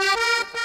Thank you.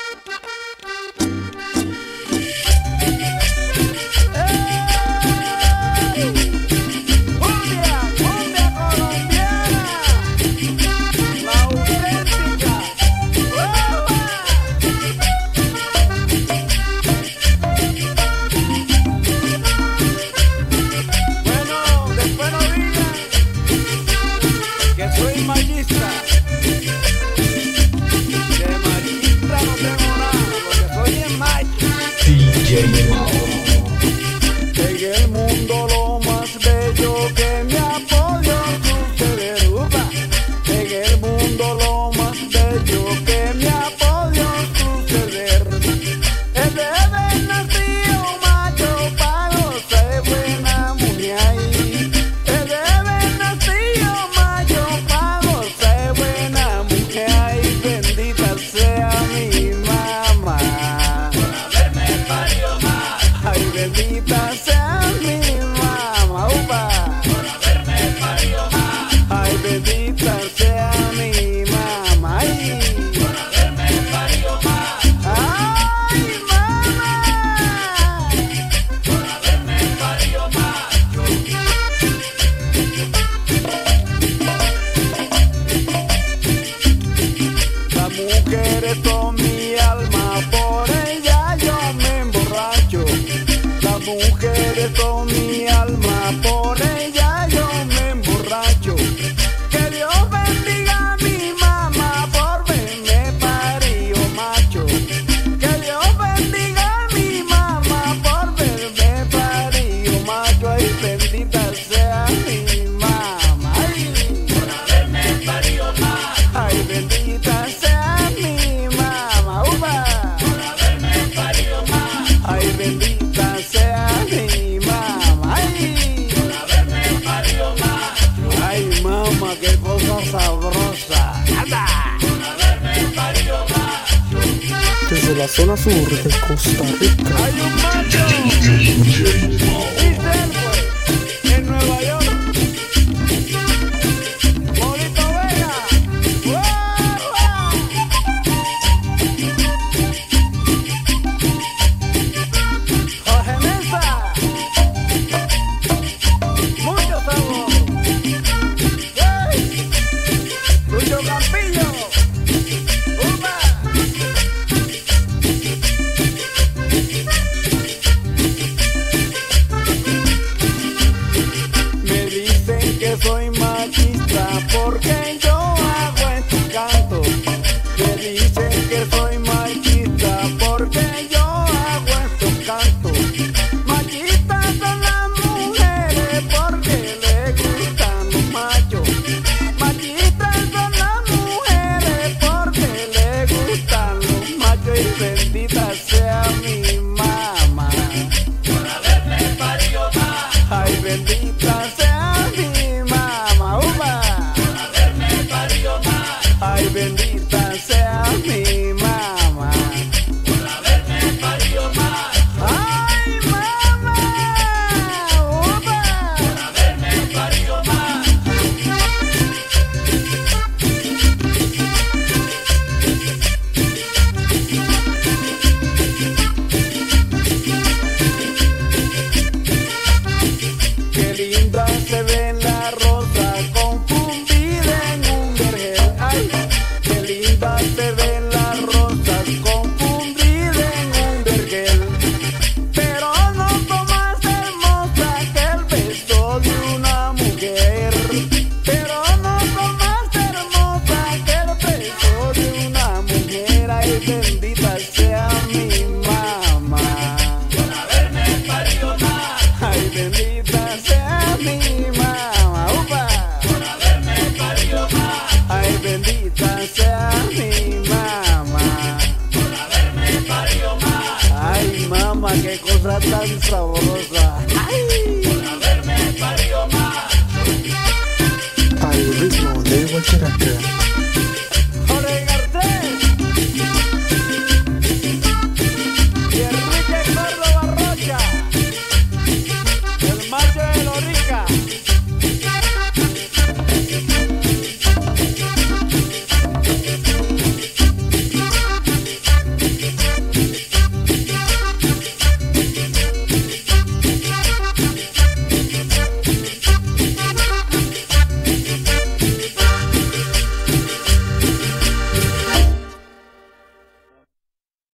tú que Desde la zona sur de Costa Rica. bendito. bendita sea.